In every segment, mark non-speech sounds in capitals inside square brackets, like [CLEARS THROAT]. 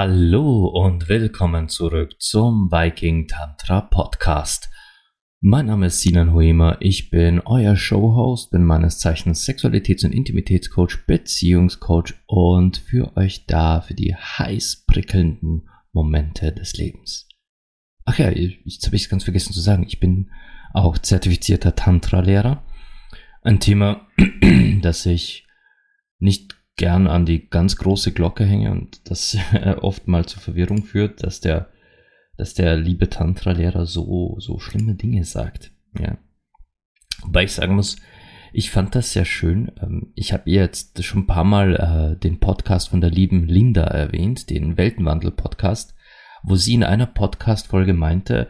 Hallo und willkommen zurück zum Viking Tantra Podcast. Mein Name ist Sinan Huema, ich bin euer Showhost, bin meines Zeichens Sexualitäts- und Intimitätscoach, Beziehungscoach und für euch da für die heiß prickelnden Momente des Lebens. Ach ja, jetzt habe ich es ganz vergessen zu sagen, ich bin auch zertifizierter Tantra-Lehrer. Ein Thema, [CLEARS THROAT] das ich nicht gern an die ganz große Glocke hänge und das [LAUGHS] oft mal zu Verwirrung führt, dass der, dass der liebe Tantra-Lehrer so, so schlimme Dinge sagt. Ja. Wobei ich sagen muss, ich fand das sehr schön. Ähm, ich habe jetzt schon ein paar Mal äh, den Podcast von der lieben Linda erwähnt, den Weltenwandel-Podcast, wo sie in einer Podcast-Folge meinte,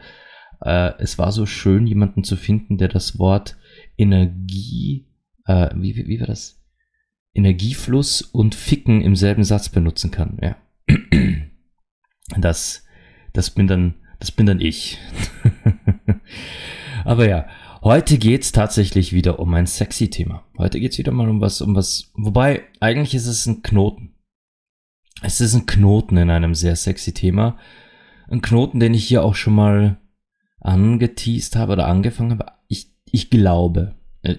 äh, es war so schön, jemanden zu finden, der das Wort Energie, äh, wie, wie, wie war das? Energiefluss und Ficken im selben Satz benutzen kann. Ja. [CLEARS THROAT] Das, das bin dann, das bin dann ich. [LAUGHS] Aber ja, heute geht's tatsächlich wieder um ein sexy Thema. Heute geht's wieder mal um was, um was, wobei eigentlich ist es ein Knoten. Es ist ein Knoten in einem sehr sexy Thema. Ein Knoten, den ich hier auch schon mal angeteased habe oder angefangen habe. Ich, ich glaube, äh,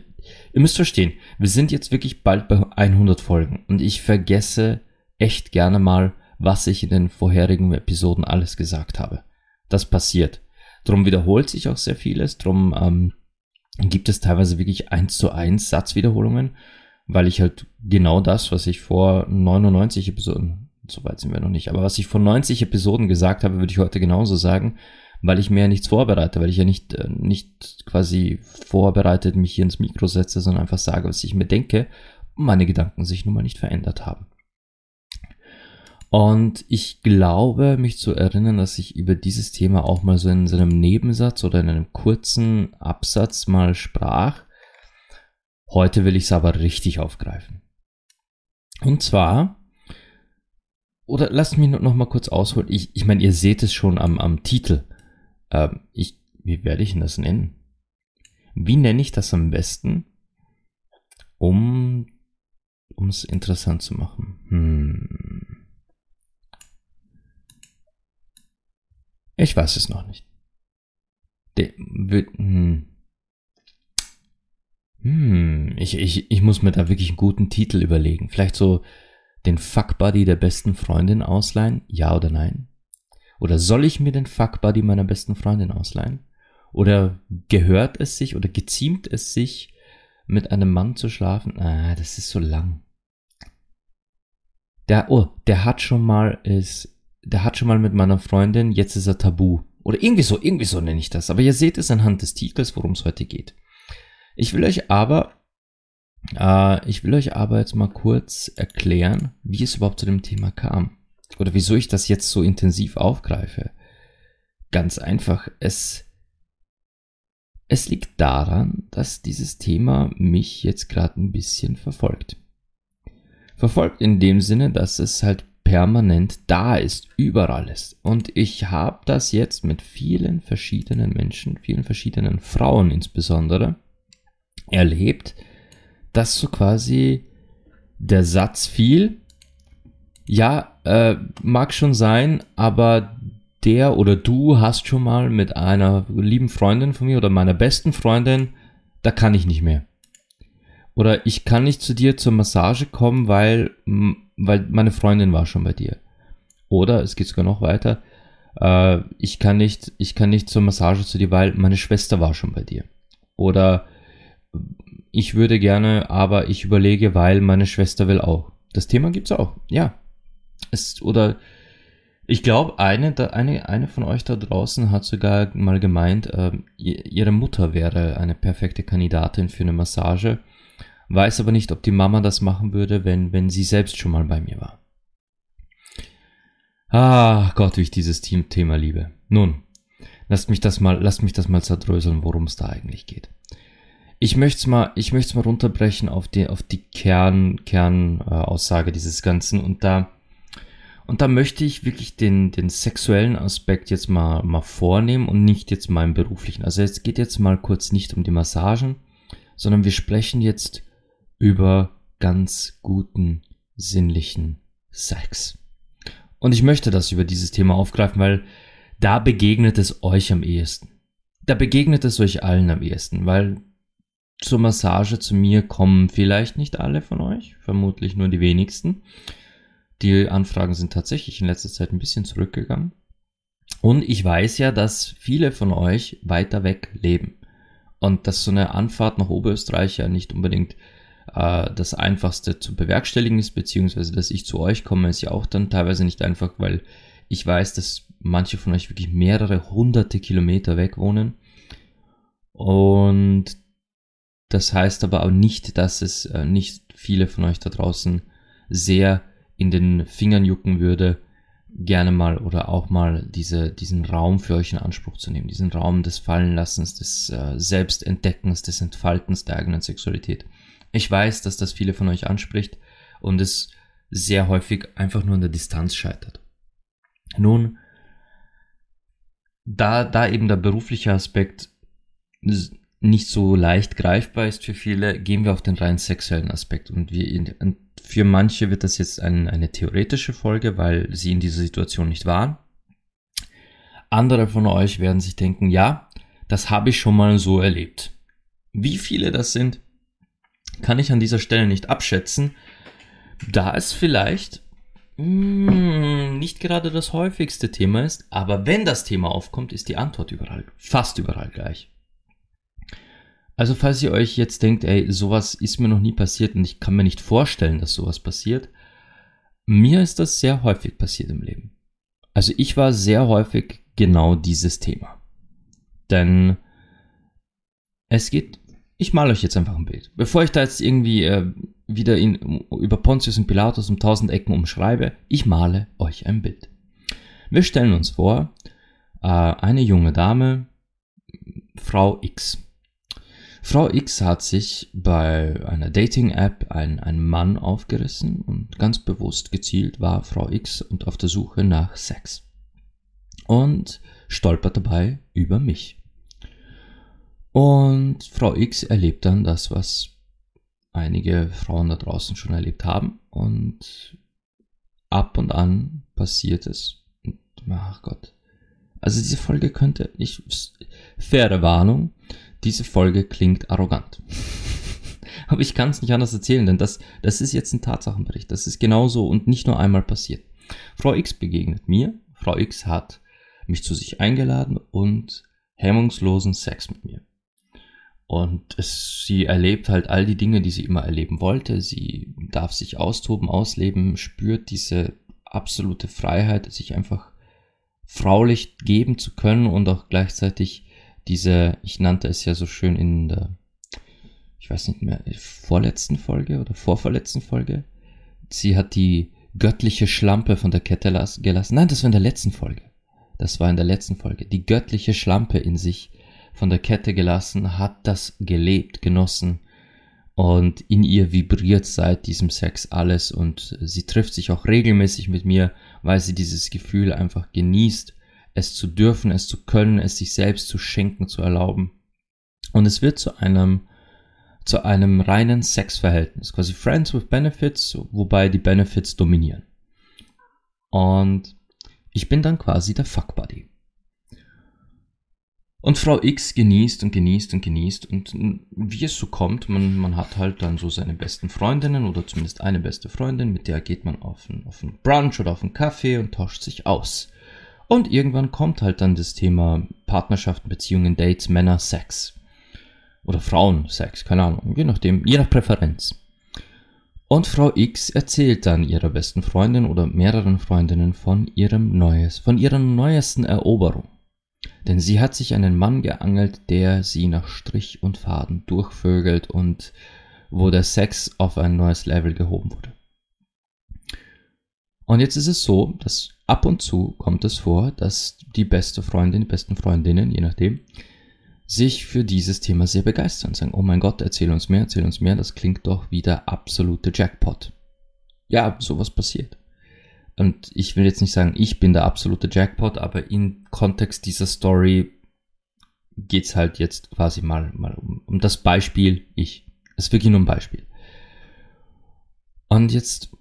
ihr müsst verstehen, wir sind jetzt wirklich bald bei 100 Folgen und ich vergesse echt gerne mal, was ich in den vorherigen Episoden alles gesagt habe. Das passiert. Drum wiederholt sich auch sehr vieles, drum ähm, gibt es teilweise wirklich eins zu eins Satzwiederholungen, weil ich halt genau das, was ich vor 99 Episoden, so weit sind wir noch nicht, aber was ich vor 90 Episoden gesagt habe, würde ich heute genauso sagen, weil ich mir ja nichts vorbereite, weil ich ja nicht, äh, nicht quasi vorbereitet mich hier ins Mikro setze, sondern einfach sage, was ich mir denke und meine Gedanken sich nun mal nicht verändert haben. Und ich glaube, mich zu erinnern, dass ich über dieses Thema auch mal so in so einem Nebensatz oder in einem kurzen Absatz mal sprach. Heute will ich es aber richtig aufgreifen. Und zwar, oder lasst mich noch mal kurz ausholen. Ich, ich meine, ihr seht es schon am, am Titel. Ähm, ich, wie werde ich denn das nennen? Wie nenne ich das am besten, um um es interessant zu machen? Hm. Ich weiß es noch nicht. De, hm. Hm, ich, ich, ich muss mir da wirklich einen guten Titel überlegen. Vielleicht so den Fuck Buddy der besten Freundin ausleihen? Ja oder nein? Oder soll ich mir den Fuck Buddy meiner besten Freundin ausleihen? Oder gehört es sich oder geziemt es sich, mit einem Mann zu schlafen? Ah, das ist so lang. Der, oh, der hat schon mal, ist, der hat schon mal mit meiner Freundin, jetzt ist er tabu. Oder irgendwie so, irgendwie so nenne ich das. Aber ihr seht es anhand des Titels, worum es heute geht. Ich will euch aber, äh, ich will euch aber jetzt mal kurz erklären, wie es überhaupt zu dem Thema kam oder wieso ich das jetzt so intensiv aufgreife. Ganz einfach, es, es liegt daran, dass dieses Thema mich jetzt gerade ein bisschen verfolgt. Verfolgt in dem Sinne, dass es halt permanent da ist, überall ist. Und ich habe das jetzt mit vielen verschiedenen Menschen, vielen verschiedenen Frauen insbesondere, erlebt, dass so quasi der Satz fiel, ja, äh, mag schon sein, aber der oder du hast schon mal mit einer lieben Freundin von mir oder meiner besten Freundin, da kann ich nicht mehr. Oder ich kann nicht zu dir zur Massage kommen, weil, weil meine Freundin war schon bei dir. Oder es geht sogar noch weiter. Äh, ich kann nicht, ich kann nicht zur Massage zu dir, weil meine Schwester war schon bei dir. Oder ich würde gerne, aber ich überlege, weil meine Schwester will auch. Das Thema gibt's auch. Ja, es, oder ich glaube, eine, eine, eine von euch da draußen hat sogar mal gemeint, äh, ihre Mutter wäre eine perfekte Kandidatin für eine Massage, weiß aber nicht, ob die Mama das machen würde, wenn, wenn sie selbst schon mal bei mir war. Ah Gott, wie ich dieses Thema liebe. Nun, lasst mich das mal, lasst mich das mal zerdröseln, worum es da eigentlich geht. ich möchte es mal, ich möchte mal runterbrechen auf die, auf die Kern, Kernaussage äh, dieses Ganzen und da, und da möchte ich wirklich den, den sexuellen Aspekt jetzt mal, mal vornehmen und nicht jetzt meinen beruflichen. Also es geht jetzt mal kurz nicht um die Massagen, sondern wir sprechen jetzt über ganz guten, sinnlichen Sex. Und ich möchte das über dieses Thema aufgreifen, weil da begegnet es euch am ehesten. Da begegnet es euch allen am ehesten, weil zur Massage zu mir kommen vielleicht nicht alle von euch, vermutlich nur die wenigsten. Die Anfragen sind tatsächlich in letzter Zeit ein bisschen zurückgegangen. Und ich weiß ja, dass viele von euch weiter weg leben. Und dass so eine Anfahrt nach Oberösterreich ja nicht unbedingt äh, das einfachste zu bewerkstelligen ist, beziehungsweise dass ich zu euch komme, ist ja auch dann teilweise nicht einfach, weil ich weiß, dass manche von euch wirklich mehrere hunderte Kilometer weg wohnen. Und das heißt aber auch nicht, dass es äh, nicht viele von euch da draußen sehr in den Fingern jucken würde, gerne mal oder auch mal diese, diesen Raum für euch in Anspruch zu nehmen. Diesen Raum des Fallenlassens, des äh, Selbstentdeckens, des Entfaltens der eigenen Sexualität. Ich weiß, dass das viele von euch anspricht und es sehr häufig einfach nur an der Distanz scheitert. Nun, da, da eben der berufliche Aspekt nicht so leicht greifbar ist für viele, gehen wir auf den rein sexuellen Aspekt. Und, wir, und für manche wird das jetzt ein, eine theoretische Folge, weil sie in dieser Situation nicht waren. Andere von euch werden sich denken, ja, das habe ich schon mal so erlebt. Wie viele das sind, kann ich an dieser Stelle nicht abschätzen, da es vielleicht mh, hm, nicht gerade das häufigste Thema ist, aber wenn das Thema aufkommt, ist die Antwort überall, fast überall gleich. Also falls ihr euch jetzt denkt, ey, sowas ist mir noch nie passiert und ich kann mir nicht vorstellen, dass sowas passiert, mir ist das sehr häufig passiert im Leben. Also ich war sehr häufig genau dieses Thema. Denn es geht, ich male euch jetzt einfach ein Bild. Bevor ich da jetzt irgendwie äh, wieder in, über Pontius und Pilatus um tausend Ecken umschreibe, ich male euch ein Bild. Wir stellen uns vor, äh, eine junge Dame, Frau X. Frau X hat sich bei einer Dating-App einen, einen Mann aufgerissen und ganz bewusst gezielt war Frau X und auf der Suche nach Sex. Und stolpert dabei über mich. Und Frau X erlebt dann das, was einige Frauen da draußen schon erlebt haben. Und ab und an passiert es. ach Gott. Also diese Folge könnte, ich, faire Warnung, diese Folge klingt arrogant. [LAUGHS] Aber ich kann es nicht anders erzählen, denn das, das ist jetzt ein Tatsachenbericht. Das ist genauso und nicht nur einmal passiert. Frau X begegnet mir. Frau X hat mich zu sich eingeladen und hemmungslosen Sex mit mir. Und es, sie erlebt halt all die Dinge, die sie immer erleben wollte. Sie darf sich austoben, ausleben, spürt diese absolute Freiheit, sich einfach fraulich geben zu können und auch gleichzeitig diese, ich nannte es ja so schön in der, ich weiß nicht mehr, vorletzten Folge oder vorverletzten Folge. Sie hat die göttliche Schlampe von der Kette gelassen. Nein, das war in der letzten Folge. Das war in der letzten Folge. Die göttliche Schlampe in sich von der Kette gelassen, hat das gelebt, genossen und in ihr vibriert seit diesem Sex alles und sie trifft sich auch regelmäßig mit mir, weil sie dieses Gefühl einfach genießt es zu dürfen, es zu können, es sich selbst zu schenken, zu erlauben. Und es wird zu einem, zu einem reinen Sexverhältnis, quasi Friends with Benefits, wobei die Benefits dominieren. Und ich bin dann quasi der Fuckbuddy. Und Frau X genießt und genießt und genießt und wie es so kommt, man, man hat halt dann so seine besten Freundinnen oder zumindest eine beste Freundin, mit der geht man auf einen, auf einen Brunch oder auf einen Kaffee und tauscht sich aus. Und irgendwann kommt halt dann das Thema Partnerschaften, Beziehungen, Dates, Männer, Sex. Oder Frauen, Sex, keine Ahnung, je nachdem, je nach Präferenz. Und Frau X erzählt dann ihrer besten Freundin oder mehreren Freundinnen von ihrem Neues, von ihrer neuesten Eroberung. Denn sie hat sich einen Mann geangelt, der sie nach Strich und Faden durchvögelt und wo der Sex auf ein neues Level gehoben wurde. Und jetzt ist es so, dass ab und zu kommt es vor, dass die beste Freundin, die besten Freundinnen, je nachdem, sich für dieses Thema sehr begeistern. Sagen, oh mein Gott, erzähl uns mehr, erzähl uns mehr, das klingt doch wie der absolute Jackpot. Ja, sowas passiert. Und ich will jetzt nicht sagen, ich bin der absolute Jackpot, aber im Kontext dieser Story geht's halt jetzt quasi mal, mal um, um das Beispiel ich. Es ist wirklich nur ein Beispiel. Und jetzt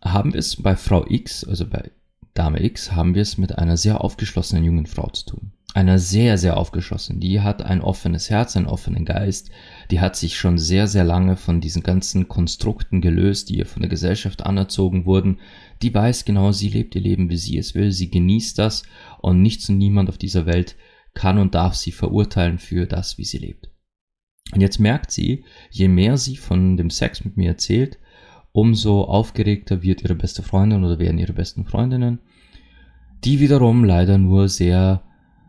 haben wir es bei Frau X, also bei Dame X, haben wir es mit einer sehr aufgeschlossenen jungen Frau zu tun. Einer sehr, sehr aufgeschlossenen. Die hat ein offenes Herz, einen offenen Geist. Die hat sich schon sehr, sehr lange von diesen ganzen Konstrukten gelöst, die ihr von der Gesellschaft anerzogen wurden. Die weiß genau, sie lebt ihr Leben, wie sie es will. Sie genießt das und nichts und niemand auf dieser Welt kann und darf sie verurteilen für das, wie sie lebt. Und jetzt merkt sie, je mehr sie von dem Sex mit mir erzählt, umso aufgeregter wird ihre beste Freundin oder werden ihre besten Freundinnen, die wiederum leider nur sehr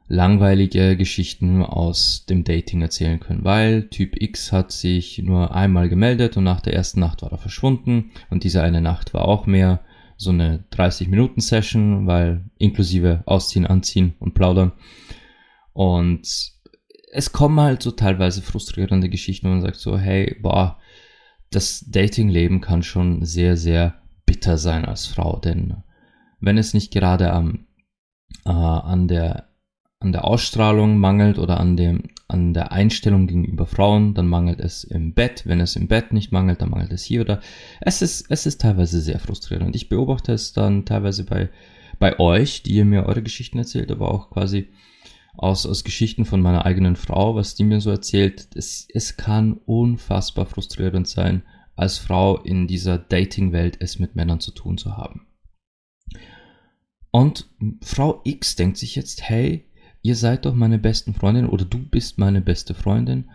langweilige Geschichten aus dem Dating erzählen können, weil Typ X hat sich nur einmal gemeldet und nach der ersten Nacht war er verschwunden. Und diese eine Nacht war auch mehr so eine 30 Minuten Session, weil inklusive Ausziehen, Anziehen und Plaudern. Und es kommen halt so teilweise frustrierende Geschichten, wo man sagt so, hey, boah, das Datingleben kann schon sehr, sehr bitter sein als Frau, denn wenn es nicht gerade am, äh, an, der, an der Ausstrahlung mangelt oder an, dem, an der Einstellung gegenüber Frauen, dann mangelt es im Bett. Wenn es im Bett nicht mangelt, dann mangelt es hier oder. Es ist, es ist teilweise sehr frustrierend. Ich beobachte es dann teilweise bei, bei euch, die ihr mir eure Geschichten erzählt, aber auch quasi aus, aus Geschichten von meiner eigenen Frau, was die mir so erzählt. Es, es kann unfassbar frustrierend sein, als Frau in dieser Dating-Welt es mit Männern zu tun zu haben. Und Frau X denkt sich jetzt, hey, ihr seid doch meine besten Freundin oder du bist meine beste Freundin.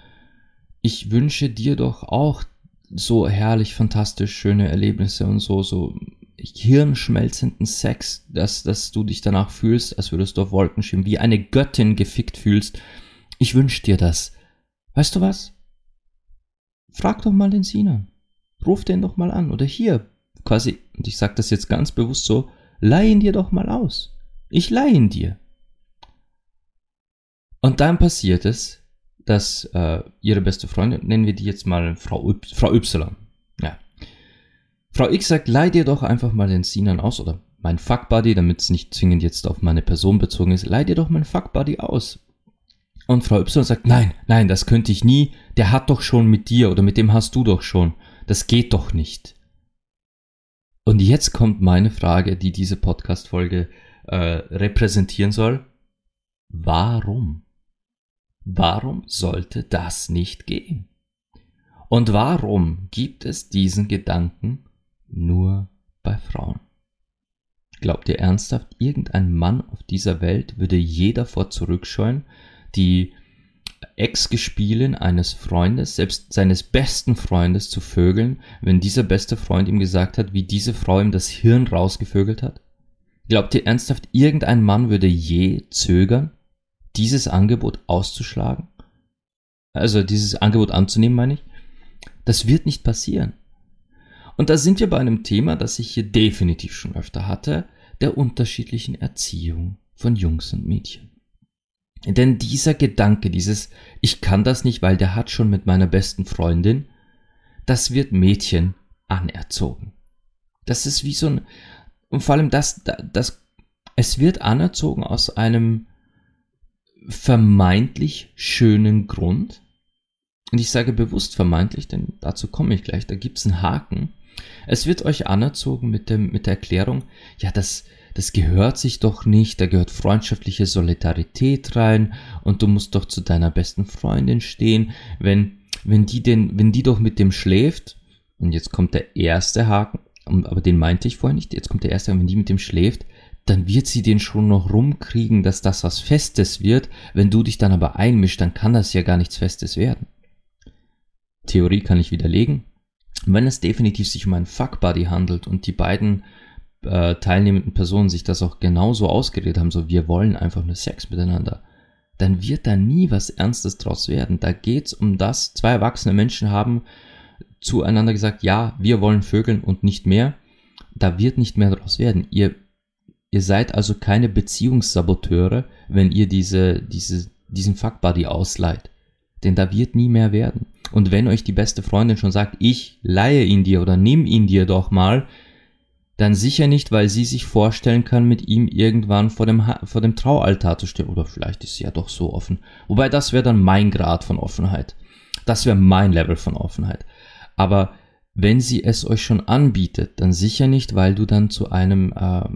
Ich wünsche dir doch auch so herrlich, fantastisch schöne Erlebnisse und so, so hirnschmelzenden Sex, dass, dass du dich danach fühlst, als würdest du auf Wolken schwimmen, wie eine Göttin gefickt fühlst. Ich wünsch dir das. Weißt du was? Frag doch mal den Sinan. Ruf den doch mal an. Oder hier, quasi, und ich sag das jetzt ganz bewusst so, leih ihn dir doch mal aus. Ich leih ihn dir. Und dann passiert es, dass äh, ihre beste Freundin, nennen wir die jetzt mal Frau, y, Frau Y, ja, Frau X sagt, leih dir doch einfach mal den Sinan aus oder mein Fuckbuddy, damit es nicht zwingend jetzt auf meine Person bezogen ist, leih dir doch mein Fuckbuddy aus. Und Frau Y sagt, nein, nein, das könnte ich nie, der hat doch schon mit dir oder mit dem hast du doch schon. Das geht doch nicht. Und jetzt kommt meine Frage, die diese Podcast-Folge äh, repräsentieren soll. Warum? Warum sollte das nicht gehen? Und warum gibt es diesen Gedanken nur bei Frauen. Glaubt ihr ernsthaft, irgendein Mann auf dieser Welt würde je davor zurückscheuen, die Ex-Gespielin eines Freundes, selbst seines besten Freundes zu vögeln, wenn dieser beste Freund ihm gesagt hat, wie diese Frau ihm das Hirn rausgevögelt hat? Glaubt ihr ernsthaft, irgendein Mann würde je zögern, dieses Angebot auszuschlagen? Also dieses Angebot anzunehmen, meine ich? Das wird nicht passieren. Und da sind wir bei einem Thema, das ich hier definitiv schon öfter hatte, der unterschiedlichen Erziehung von Jungs und Mädchen. Denn dieser Gedanke, dieses Ich kann das nicht, weil der hat schon mit meiner besten Freundin, das wird Mädchen anerzogen. Das ist wie so ein, und vor allem das, das, es wird anerzogen aus einem vermeintlich schönen Grund. Und ich sage bewusst vermeintlich, denn dazu komme ich gleich, da gibt's einen Haken. Es wird euch anerzogen mit, dem, mit der Erklärung, ja, das, das gehört sich doch nicht, da gehört freundschaftliche Solidarität rein und du musst doch zu deiner besten Freundin stehen, wenn, wenn die denn, wenn die doch mit dem schläft, und jetzt kommt der erste Haken, aber den meinte ich vorher nicht, jetzt kommt der erste, wenn die mit dem schläft, dann wird sie den schon noch rumkriegen, dass das was Festes wird. Wenn du dich dann aber einmischst, dann kann das ja gar nichts Festes werden. Theorie kann ich widerlegen, wenn es definitiv sich um einen Fuckbuddy handelt und die beiden äh, teilnehmenden Personen sich das auch genauso ausgeredet haben, so wir wollen einfach nur Sex miteinander, dann wird da nie was Ernstes draus werden. Da geht's um das, zwei erwachsene Menschen haben zueinander gesagt, ja, wir wollen Vögeln und nicht mehr. Da wird nicht mehr draus werden. Ihr, ihr seid also keine Beziehungssaboteure, wenn ihr diese, diese, diesen Fuckbuddy ausleiht. Denn da wird nie mehr werden. Und wenn euch die beste Freundin schon sagt, ich leihe ihn dir oder nimm ihn dir doch mal, dann sicher nicht, weil sie sich vorstellen kann, mit ihm irgendwann vor dem, vor dem Traualtar zu stehen. Oder vielleicht ist sie ja doch so offen. Wobei das wäre dann mein Grad von Offenheit. Das wäre mein Level von Offenheit. Aber wenn sie es euch schon anbietet, dann sicher nicht, weil du dann zu einem, äh,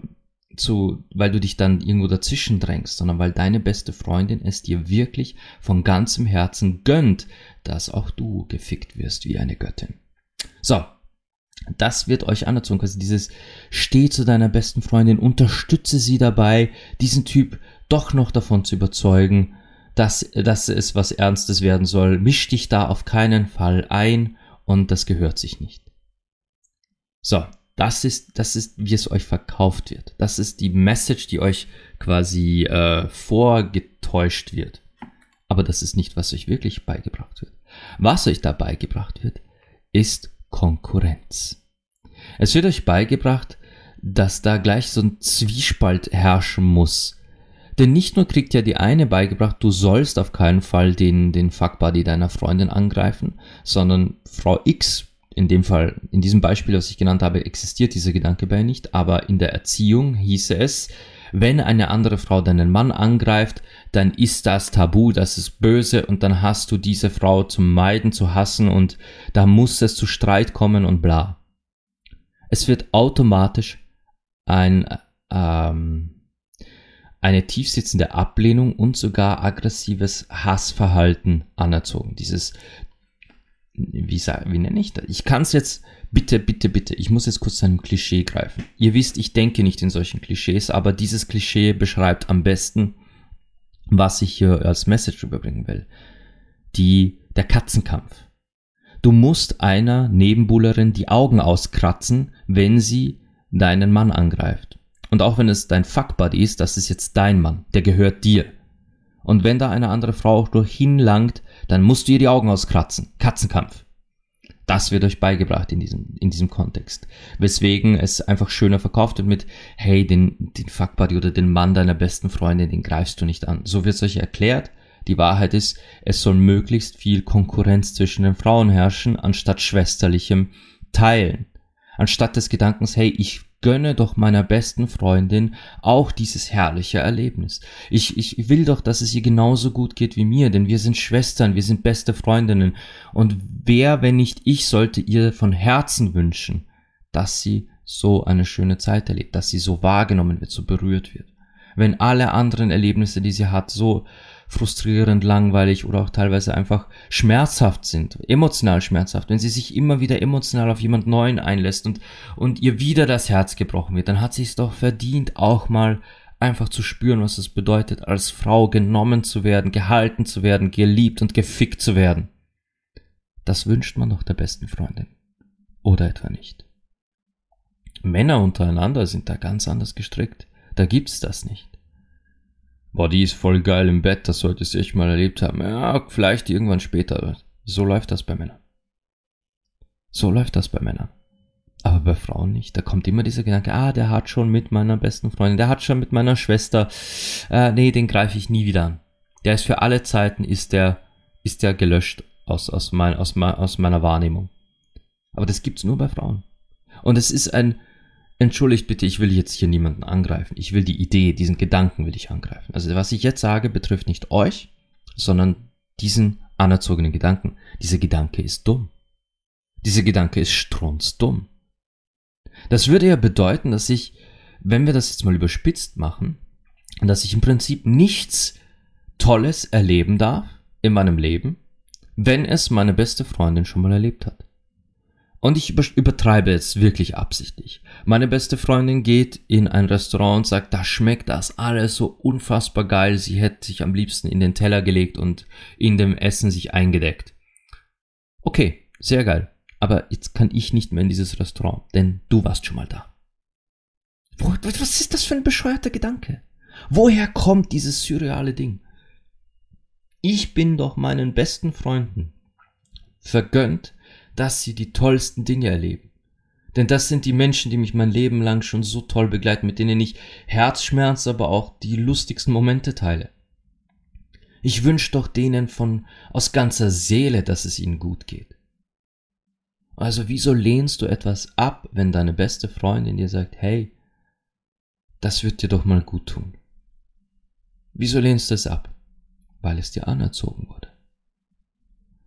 zu, weil du dich dann irgendwo dazwischen drängst, sondern weil deine beste Freundin es dir wirklich von ganzem Herzen gönnt, dass auch du gefickt wirst wie eine Göttin. So. Das wird euch anerzogen. Also dieses Steh zu deiner besten Freundin, unterstütze sie dabei, diesen Typ doch noch davon zu überzeugen, dass, dass es was Ernstes werden soll. Misch dich da auf keinen Fall ein und das gehört sich nicht. So, das ist, das ist, wie es euch verkauft wird. Das ist die Message, die euch quasi äh, vorgetäuscht wird. Aber das ist nicht, was euch wirklich beigebracht wird. Was euch da beigebracht wird, ist Konkurrenz. Es wird euch beigebracht, dass da gleich so ein Zwiespalt herrschen muss. Denn nicht nur kriegt ja die eine beigebracht, du sollst auf keinen Fall den, den Fuckbuddy deiner Freundin angreifen, sondern Frau X, in dem Fall, in diesem Beispiel, was ich genannt habe, existiert dieser Gedanke bei nicht, aber in der Erziehung hieße es, wenn eine andere Frau deinen Mann angreift, dann ist das tabu, das ist böse und dann hast du diese Frau zu meiden, zu hassen und da muss es zu Streit kommen und bla. Es wird automatisch ein, ähm, eine tiefsitzende Ablehnung und sogar aggressives Hassverhalten anerzogen. Dieses, wie, wie nenne ich das? Ich kann es jetzt, bitte, bitte, bitte, ich muss jetzt kurz zu einem Klischee greifen. Ihr wisst, ich denke nicht in solchen Klischees, aber dieses Klischee beschreibt am besten, was ich hier als Message überbringen will. Die, der Katzenkampf. Du musst einer Nebenbuhlerin die Augen auskratzen, wenn sie deinen Mann angreift. Und auch wenn es dein Fuckbuddy ist, das ist jetzt dein Mann, der gehört dir. Und wenn da eine andere Frau auch durch hinlangt, dann musst du ihr die Augen auskratzen. Katzenkampf. Das wird euch beigebracht in diesem, in diesem Kontext. Weswegen es einfach schöner verkauft wird mit, hey, den, den Fuckbuddy oder den Mann deiner besten Freundin, den greifst du nicht an. So wird es euch erklärt. Die Wahrheit ist, es soll möglichst viel Konkurrenz zwischen den Frauen herrschen, anstatt schwesterlichem Teilen. Anstatt des Gedankens, hey, ich gönne doch meiner besten Freundin auch dieses herrliche Erlebnis. Ich, ich will doch, dass es ihr genauso gut geht wie mir, denn wir sind Schwestern, wir sind beste Freundinnen. Und wer, wenn nicht ich, sollte ihr von Herzen wünschen, dass sie so eine schöne Zeit erlebt, dass sie so wahrgenommen wird, so berührt wird. Wenn alle anderen Erlebnisse, die sie hat, so frustrierend, langweilig oder auch teilweise einfach schmerzhaft sind, emotional schmerzhaft, wenn sie sich immer wieder emotional auf jemand Neuen einlässt und, und ihr wieder das Herz gebrochen wird, dann hat sie es doch verdient, auch mal einfach zu spüren, was es bedeutet, als Frau genommen zu werden, gehalten zu werden, geliebt und gefickt zu werden. Das wünscht man doch der besten Freundin. Oder etwa nicht. Männer untereinander sind da ganz anders gestrickt. Da gibt's das nicht boah, die ist voll geil im Bett, das solltest du echt mal erlebt haben. Ja, vielleicht irgendwann später. So läuft das bei Männern. So läuft das bei Männern. Aber bei Frauen nicht. Da kommt immer dieser Gedanke, ah, der hat schon mit meiner besten Freundin, der hat schon mit meiner Schwester, äh, nee, den greife ich nie wieder an. Der ist für alle Zeiten, ist der, ist der gelöscht aus, aus, mein, aus, aus meiner Wahrnehmung. Aber das gibt's nur bei Frauen. Und es ist ein, Entschuldigt bitte, ich will jetzt hier niemanden angreifen. Ich will die Idee, diesen Gedanken will ich angreifen. Also was ich jetzt sage, betrifft nicht euch, sondern diesen anerzogenen Gedanken. Dieser Gedanke ist dumm. Dieser Gedanke ist strunzdumm. Das würde ja bedeuten, dass ich, wenn wir das jetzt mal überspitzt machen, dass ich im Prinzip nichts Tolles erleben darf in meinem Leben, wenn es meine beste Freundin schon mal erlebt hat. Und ich übertreibe jetzt wirklich absichtlich. Meine beste Freundin geht in ein Restaurant und sagt, da schmeckt das alles so unfassbar geil. Sie hätte sich am liebsten in den Teller gelegt und in dem Essen sich eingedeckt. Okay, sehr geil. Aber jetzt kann ich nicht mehr in dieses Restaurant, denn du warst schon mal da. Was ist das für ein bescheuerter Gedanke? Woher kommt dieses surreale Ding? Ich bin doch meinen besten Freunden vergönnt, dass sie die tollsten Dinge erleben. Denn das sind die Menschen, die mich mein Leben lang schon so toll begleiten, mit denen ich Herzschmerz, aber auch die lustigsten Momente teile. Ich wünsche doch denen von aus ganzer Seele, dass es ihnen gut geht. Also wieso lehnst du etwas ab, wenn deine beste Freundin dir sagt, hey, das wird dir doch mal gut tun? Wieso lehnst du es ab? Weil es dir anerzogen wurde.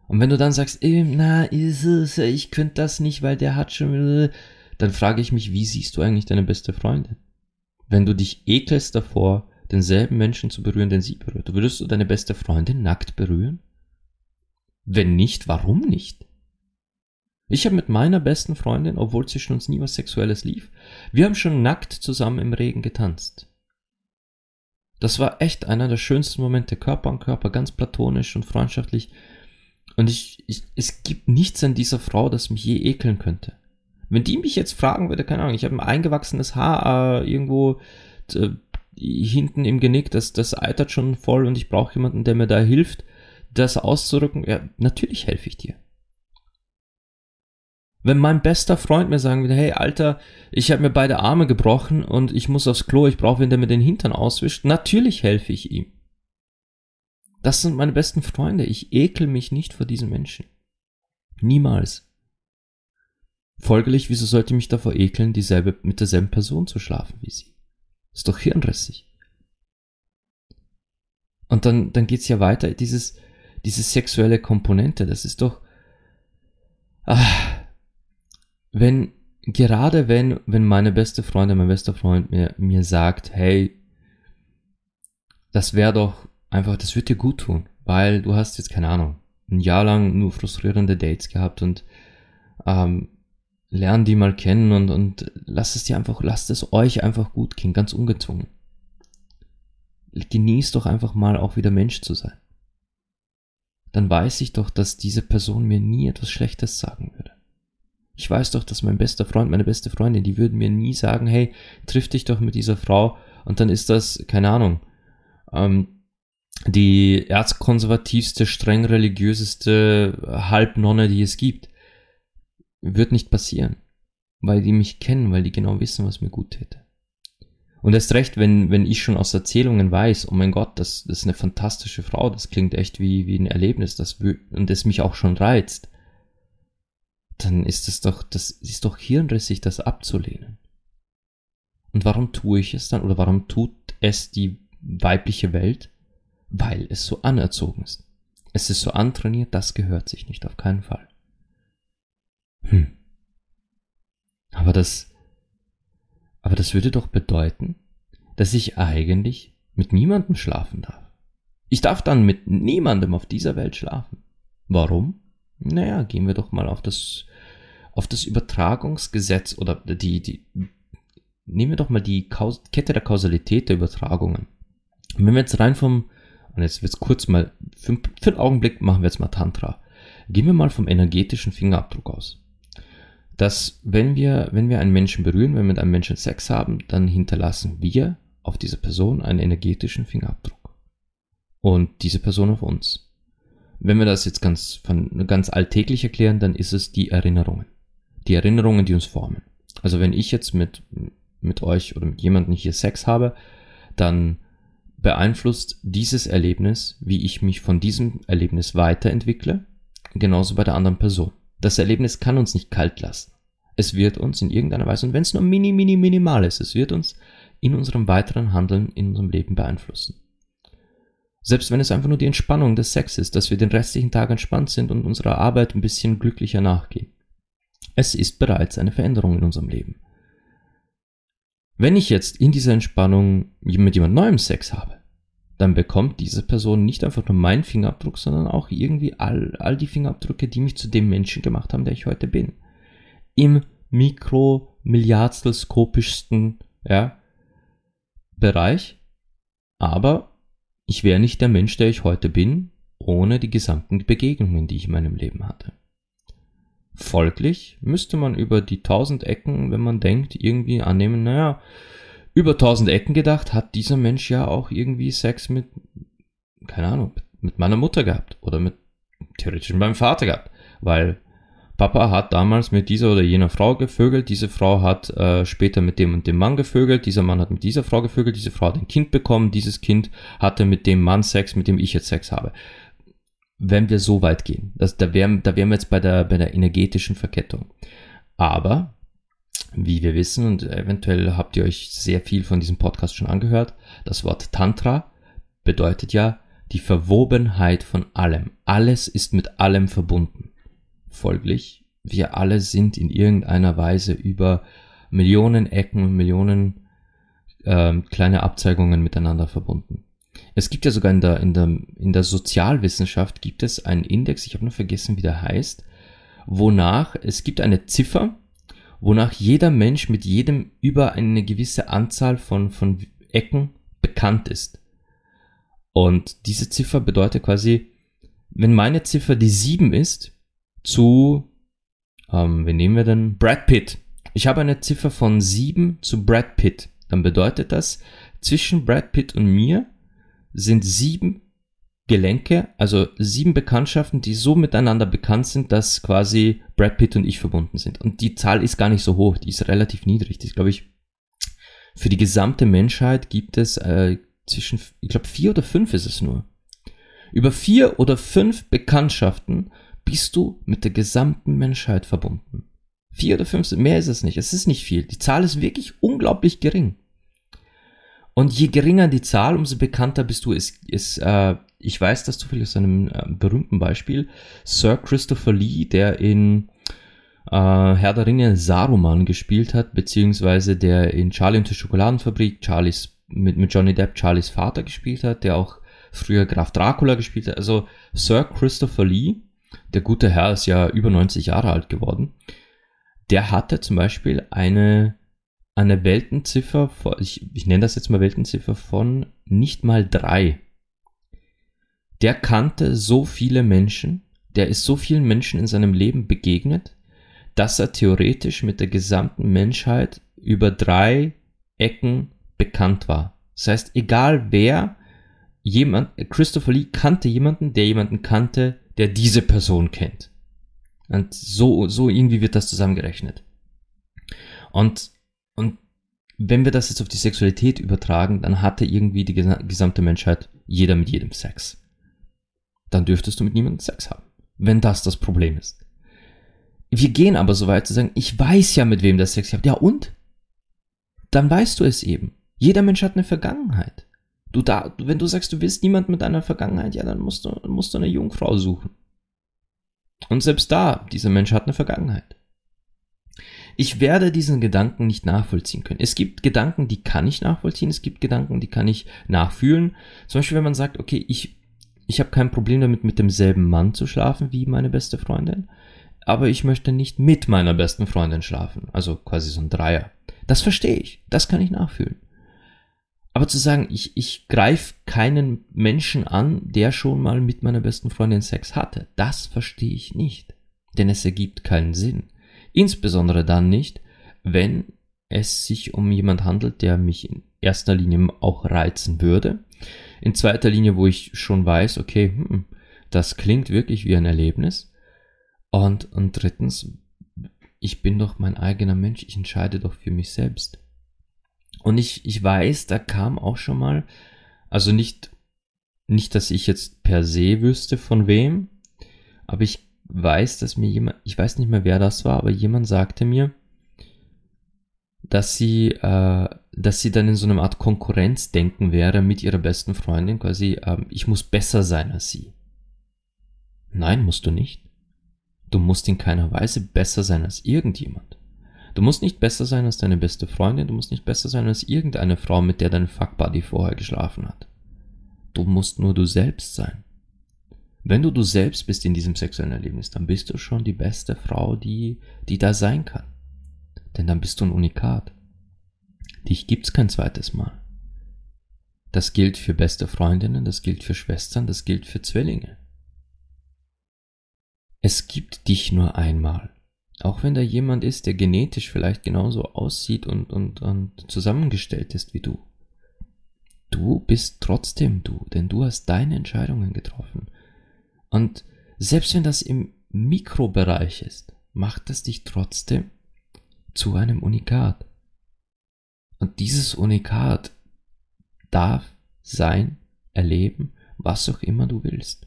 Und wenn du dann sagst, na, ist es, ich könnte das nicht, weil der hat schon, dann frage ich mich, wie siehst du eigentlich deine beste Freundin? Wenn du dich ekelst davor, denselben Menschen zu berühren, den sie berührt, würdest du deine beste Freundin nackt berühren? Wenn nicht, warum nicht? Ich habe mit meiner besten Freundin, obwohl zwischen uns nie was Sexuelles lief, wir haben schon nackt zusammen im Regen getanzt. Das war echt einer der schönsten Momente, Körper an Körper, ganz platonisch und freundschaftlich. Und ich, ich, es gibt nichts an dieser Frau, das mich je ekeln könnte. Wenn die mich jetzt fragen würde, keine Ahnung, ich habe ein eingewachsenes Haar äh, irgendwo äh, hinten im Genick, das, das eitert schon voll und ich brauche jemanden, der mir da hilft, das auszurücken, ja, natürlich helfe ich dir. Wenn mein bester Freund mir sagen würde, hey Alter, ich habe mir beide Arme gebrochen und ich muss aufs Klo, ich brauche wen, der mir den Hintern auswischt, natürlich helfe ich ihm. Das sind meine besten Freunde. Ich ekel mich nicht vor diesen Menschen. Niemals. Folgerlich, wieso sollte ich mich davor ekeln, dieselbe, mit derselben Person zu schlafen wie sie? Ist doch hirnrissig. Und dann, dann geht's ja weiter, dieses, diese sexuelle Komponente, das ist doch, ah, wenn, gerade wenn, wenn meine beste Freundin, mein bester Freund mir, mir sagt, hey, das wäre doch einfach, das wird dir gut tun, weil du hast jetzt, keine Ahnung, ein Jahr lang nur frustrierende Dates gehabt und ähm, lern die mal kennen und, und lasst es dir einfach, lasst es euch einfach gut gehen, ganz ungezwungen. Genießt doch einfach mal auch wieder Mensch zu sein. Dann weiß ich doch, dass diese Person mir nie etwas Schlechtes sagen würde. Ich weiß doch, dass mein bester Freund, meine beste Freundin, die würden mir nie sagen, hey, triff dich doch mit dieser Frau und dann ist das, keine Ahnung, ähm, die erzkonservativste, streng religiöseste Halbnonne, die es gibt. Wird nicht passieren. Weil die mich kennen, weil die genau wissen, was mir gut täte. Und erst recht, wenn, wenn ich schon aus Erzählungen weiß, oh mein Gott, das, das ist eine fantastische Frau, das klingt echt wie, wie ein Erlebnis, das, und das mich auch schon reizt, dann ist es doch, das ist doch hirnrissig, das abzulehnen. Und warum tue ich es dann, oder warum tut es die weibliche Welt? Weil es so anerzogen ist. Es ist so antrainiert, das gehört sich nicht, auf keinen Fall. Hm. Aber das, aber das würde doch bedeuten, dass ich eigentlich mit niemandem schlafen darf. Ich darf dann mit niemandem auf dieser Welt schlafen. Warum? Naja, gehen wir doch mal auf das, auf das Übertragungsgesetz oder die, die, nehmen wir doch mal die Kette der Kausalität der Übertragungen. Wenn wir jetzt rein vom, und jetzt wird's kurz mal, für, für einen Augenblick machen wir jetzt mal Tantra. Gehen wir mal vom energetischen Fingerabdruck aus dass wenn wir, wenn wir einen Menschen berühren, wenn wir mit einem Menschen Sex haben, dann hinterlassen wir auf diese Person einen energetischen Fingerabdruck. Und diese Person auf uns. Wenn wir das jetzt ganz, von, ganz alltäglich erklären, dann ist es die Erinnerungen. Die Erinnerungen, die uns formen. Also wenn ich jetzt mit, mit euch oder mit jemandem hier Sex habe, dann beeinflusst dieses Erlebnis, wie ich mich von diesem Erlebnis weiterentwickle, genauso bei der anderen Person. Das Erlebnis kann uns nicht kalt lassen. Es wird uns in irgendeiner Weise, und wenn es nur mini, mini, minimal ist, es wird uns in unserem weiteren Handeln, in unserem Leben beeinflussen. Selbst wenn es einfach nur die Entspannung des Sex ist, dass wir den restlichen Tag entspannt sind und unserer Arbeit ein bisschen glücklicher nachgehen. Es ist bereits eine Veränderung in unserem Leben. Wenn ich jetzt in dieser Entspannung mit jemand Neuem Sex habe, dann bekommt diese Person nicht einfach nur meinen Fingerabdruck, sondern auch irgendwie all, all die Fingerabdrücke, die mich zu dem Menschen gemacht haben, der ich heute bin. Im mikromilliardstelskopischsten ja, Bereich. Aber ich wäre nicht der Mensch, der ich heute bin, ohne die gesamten Begegnungen, die ich in meinem Leben hatte. Folglich müsste man über die tausend Ecken, wenn man denkt, irgendwie annehmen, naja, über tausend Ecken gedacht, hat dieser Mensch ja auch irgendwie Sex mit, keine Ahnung, mit meiner Mutter gehabt oder mit theoretisch mit meinem Vater gehabt, weil Papa hat damals mit dieser oder jener Frau gevögelt, diese Frau hat äh, später mit dem und dem Mann gevögelt, dieser Mann hat mit dieser Frau gevögelt, diese Frau hat ein Kind bekommen, dieses Kind hatte mit dem Mann Sex, mit dem ich jetzt Sex habe. Wenn wir so weit gehen, das, da, wären, da wären wir jetzt bei der, bei der energetischen Verkettung. Aber, wie wir wissen, und eventuell habt ihr euch sehr viel von diesem Podcast schon angehört, das Wort Tantra bedeutet ja die Verwobenheit von allem. Alles ist mit allem verbunden. Folglich, wir alle sind in irgendeiner Weise über Millionen Ecken und Millionen äh, kleine Abzeigungen miteinander verbunden. Es gibt ja sogar in der, in der, in der Sozialwissenschaft gibt es einen Index, ich habe nur vergessen, wie der heißt, wonach es gibt eine Ziffer, wonach jeder Mensch mit jedem über eine gewisse Anzahl von, von Ecken bekannt ist. Und diese Ziffer bedeutet quasi, wenn meine Ziffer die 7 ist, zu, ähm, wen nehmen wir denn? Brad Pitt. Ich habe eine Ziffer von 7 zu Brad Pitt. Dann bedeutet das, zwischen Brad Pitt und mir sind sieben Gelenke, also sieben Bekanntschaften, die so miteinander bekannt sind, dass quasi Brad Pitt und ich verbunden sind. Und die Zahl ist gar nicht so hoch, die ist relativ niedrig. Das ist, glaube ich, für die gesamte Menschheit gibt es äh, zwischen, ich glaube, vier oder fünf ist es nur. Über vier oder fünf Bekanntschaften bist du mit der gesamten Menschheit verbunden. Vier oder fünf, mehr ist es nicht. Es ist nicht viel. Die Zahl ist wirklich unglaublich gering. Und je geringer die Zahl, umso bekannter bist du. Ist, ist, äh, ich weiß das zufällig aus einem äh, berühmten Beispiel. Sir Christopher Lee, der in äh, Herr der Ringe Saruman gespielt hat, beziehungsweise der in Charlie und die Schokoladenfabrik Charlies mit, mit Johnny Depp Charlies Vater gespielt hat, der auch früher Graf Dracula gespielt hat. Also Sir Christopher Lee der gute Herr ist ja über 90 Jahre alt geworden, der hatte zum Beispiel eine, eine Weltenziffer, von, ich, ich nenne das jetzt mal Weltenziffer von nicht mal drei. Der kannte so viele Menschen, der ist so vielen Menschen in seinem Leben begegnet, dass er theoretisch mit der gesamten Menschheit über drei Ecken bekannt war. Das heißt, egal wer, jemand, Christopher Lee kannte jemanden, der jemanden kannte, der diese Person kennt. Und so, so irgendwie wird das zusammengerechnet. Und, und wenn wir das jetzt auf die Sexualität übertragen, dann hatte irgendwie die gesamte Menschheit jeder mit jedem Sex. Dann dürftest du mit niemandem Sex haben, wenn das das Problem ist. Wir gehen aber so weit zu sagen, ich weiß ja, mit wem der Sex hat. Ja und? Dann weißt du es eben. Jeder Mensch hat eine Vergangenheit. Du da, wenn du sagst, du willst niemand mit einer Vergangenheit, ja, dann musst du, musst du eine Jungfrau suchen. Und selbst da, dieser Mensch hat eine Vergangenheit. Ich werde diesen Gedanken nicht nachvollziehen können. Es gibt Gedanken, die kann ich nachvollziehen, es gibt Gedanken, die kann ich nachfühlen. Zum Beispiel, wenn man sagt, okay, ich, ich habe kein Problem damit, mit demselben Mann zu schlafen wie meine beste Freundin, aber ich möchte nicht mit meiner besten Freundin schlafen. Also quasi so ein Dreier. Das verstehe ich, das kann ich nachfühlen. Aber zu sagen, ich, ich greife keinen Menschen an, der schon mal mit meiner besten Freundin Sex hatte, das verstehe ich nicht. Denn es ergibt keinen Sinn. Insbesondere dann nicht, wenn es sich um jemand handelt, der mich in erster Linie auch reizen würde. In zweiter Linie, wo ich schon weiß, okay, hm, das klingt wirklich wie ein Erlebnis. Und, und drittens, ich bin doch mein eigener Mensch, ich entscheide doch für mich selbst. Und ich, ich weiß, da kam auch schon mal, also nicht, nicht, dass ich jetzt per se wüsste von wem, aber ich weiß, dass mir jemand, ich weiß nicht mehr, wer das war, aber jemand sagte mir, dass sie, äh, dass sie dann in so einer Art Konkurrenzdenken wäre mit ihrer besten Freundin, quasi, äh, ich muss besser sein als sie. Nein, musst du nicht. Du musst in keiner Weise besser sein als irgendjemand. Du musst nicht besser sein als deine beste Freundin, du musst nicht besser sein als irgendeine Frau, mit der dein Fuckbuddy vorher geschlafen hat. Du musst nur du selbst sein. Wenn du du selbst bist in diesem sexuellen Erlebnis, dann bist du schon die beste Frau, die, die da sein kann. Denn dann bist du ein Unikat. Dich gibt's kein zweites Mal. Das gilt für beste Freundinnen, das gilt für Schwestern, das gilt für Zwillinge. Es gibt dich nur einmal. Auch wenn da jemand ist, der genetisch vielleicht genauso aussieht und, und, und zusammengestellt ist wie du. Du bist trotzdem du, denn du hast deine Entscheidungen getroffen. Und selbst wenn das im Mikrobereich ist, macht es dich trotzdem zu einem Unikat. Und dieses Unikat darf sein, erleben, was auch immer du willst.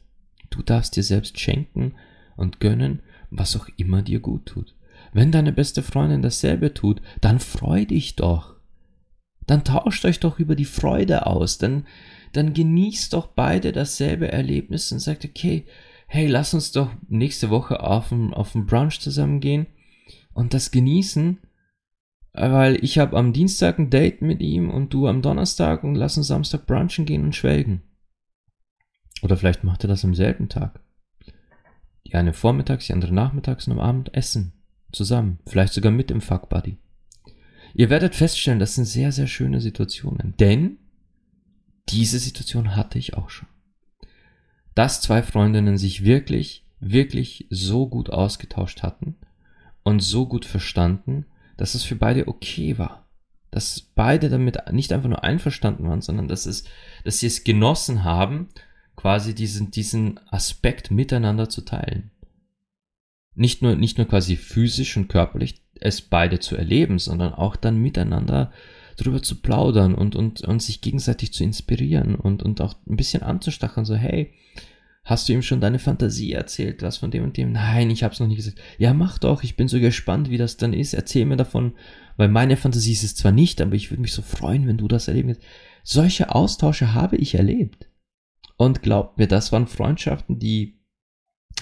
Du darfst dir selbst schenken und gönnen, was auch immer dir gut tut. Wenn deine beste Freundin dasselbe tut, dann freu dich doch. Dann tauscht euch doch über die Freude aus, dann, dann genießt doch beide dasselbe Erlebnis und sagt, okay, hey, lass uns doch nächste Woche auf ein, auf Brunch zusammen gehen und das genießen, weil ich habe am Dienstag ein Date mit ihm und du am Donnerstag und lass uns Samstag brunchen gehen und schwelgen. Oder vielleicht macht er das am selben Tag. Die eine vormittags, die andere nachmittags und am Abend essen. Zusammen. Vielleicht sogar mit dem Fuck Buddy. Ihr werdet feststellen, das sind sehr, sehr schöne Situationen. Denn diese Situation hatte ich auch schon. Dass zwei Freundinnen sich wirklich, wirklich so gut ausgetauscht hatten und so gut verstanden, dass es für beide okay war. Dass beide damit nicht einfach nur einverstanden waren, sondern dass es, dass sie es genossen haben, quasi diesen, diesen Aspekt miteinander zu teilen. Nicht nur, nicht nur quasi physisch und körperlich es beide zu erleben, sondern auch dann miteinander drüber zu plaudern und, und, und sich gegenseitig zu inspirieren und, und auch ein bisschen anzustacheln, so, hey, hast du ihm schon deine Fantasie erzählt, was von dem und dem? Nein, ich hab's noch nicht gesagt. Ja, mach doch, ich bin so gespannt, wie das dann ist. Erzähl mir davon, weil meine Fantasie ist es zwar nicht, aber ich würde mich so freuen, wenn du das erleben willst. Solche Austausche habe ich erlebt. Und glaubt mir, das waren Freundschaften, die,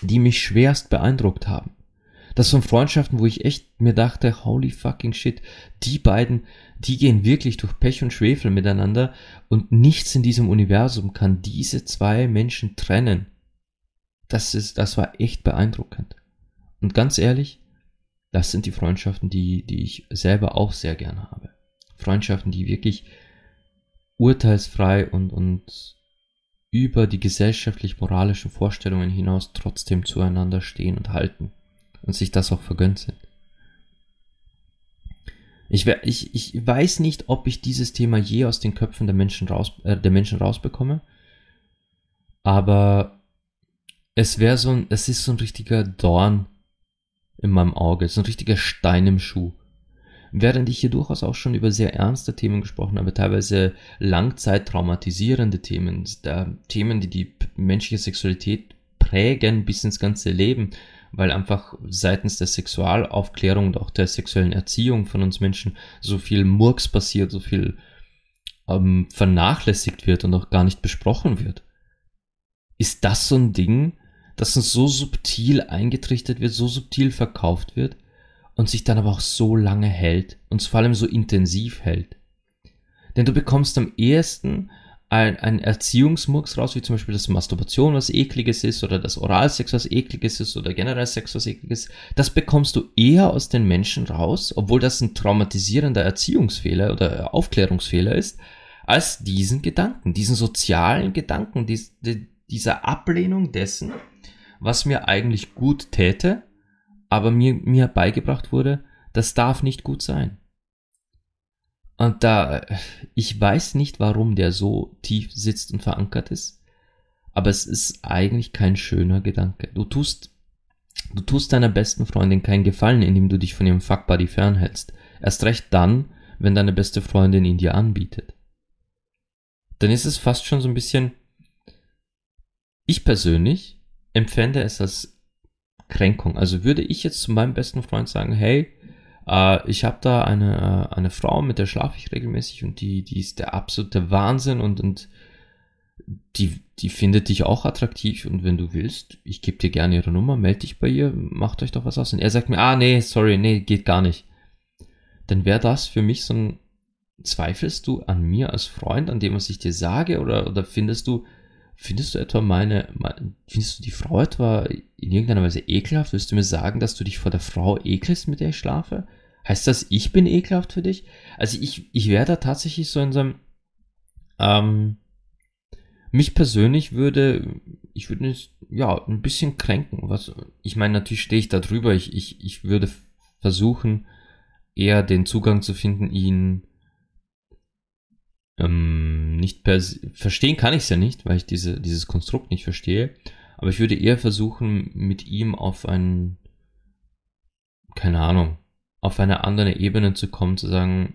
die mich schwerst beeindruckt haben. Das waren Freundschaften, wo ich echt mir dachte, holy fucking shit, die beiden, die gehen wirklich durch Pech und Schwefel miteinander und nichts in diesem Universum kann diese zwei Menschen trennen. Das ist, das war echt beeindruckend. Und ganz ehrlich, das sind die Freundschaften, die, die ich selber auch sehr gern habe. Freundschaften, die wirklich urteilsfrei und, und über die gesellschaftlich-moralischen Vorstellungen hinaus trotzdem zueinander stehen und halten und sich das auch vergönnt sind. Ich, ich, ich weiß nicht, ob ich dieses Thema je aus den Köpfen der Menschen, raus, äh, der Menschen rausbekomme, aber es wäre so ein, es ist so ein richtiger Dorn in meinem Auge, so ein richtiger Stein im Schuh. Während ich hier durchaus auch schon über sehr ernste Themen gesprochen habe, teilweise langzeit traumatisierende Themen, Themen, die die menschliche Sexualität prägen bis ins ganze Leben, weil einfach seitens der Sexualaufklärung und auch der sexuellen Erziehung von uns Menschen so viel Murks passiert, so viel ähm, vernachlässigt wird und auch gar nicht besprochen wird. Ist das so ein Ding, das uns so subtil eingetrichtert wird, so subtil verkauft wird und sich dann aber auch so lange hält und vor allem so intensiv hält? Denn du bekommst am ehesten ein, ein Erziehungsmurks raus, wie zum Beispiel das Masturbation was ekliges ist oder das Oralsex was ekliges ist oder generell Sex was ekliges, das bekommst du eher aus den Menschen raus, obwohl das ein traumatisierender Erziehungsfehler oder Aufklärungsfehler ist, als diesen Gedanken, diesen sozialen Gedanken, dies, die, dieser Ablehnung dessen, was mir eigentlich gut täte, aber mir, mir beigebracht wurde, das darf nicht gut sein. Und da, ich weiß nicht, warum der so tief sitzt und verankert ist, aber es ist eigentlich kein schöner Gedanke. Du tust, du tust deiner besten Freundin keinen Gefallen, indem du dich von ihrem Fuckbuddy fernhältst. Erst recht dann, wenn deine beste Freundin ihn dir anbietet. Dann ist es fast schon so ein bisschen, ich persönlich empfände es als Kränkung. Also würde ich jetzt zu meinem besten Freund sagen, hey, äh, ich habe da eine, äh, eine Frau, mit der schlafe ich regelmäßig und die, die ist der absolute Wahnsinn und, und die, die findet dich auch attraktiv und wenn du willst, ich gebe dir gerne ihre Nummer, melde dich bei ihr, macht euch doch was aus. Und er sagt mir, ah nee, sorry, nee, geht gar nicht. Dann wäre das für mich so ein, zweifelst du an mir als Freund, an dem, was ich dir sage, oder, oder findest du, findest du etwa meine, meine, findest du die Frau etwa in irgendeiner Weise ekelhaft? Willst du mir sagen, dass du dich vor der Frau ekelst, mit der ich schlafe? Heißt das, ich bin ekelhaft für dich? Also ich, ich wäre da tatsächlich so in so einem, ähm, mich persönlich würde, ich würde ja, ein bisschen kränken. Was, ich meine, natürlich stehe ich da drüber. Ich, ich, ich würde versuchen, eher den Zugang zu finden, ihn ähm, nicht per verstehen kann ich es ja nicht, weil ich diese, dieses Konstrukt nicht verstehe. Aber ich würde eher versuchen, mit ihm auf ein keine Ahnung, auf eine andere Ebene zu kommen, zu sagen,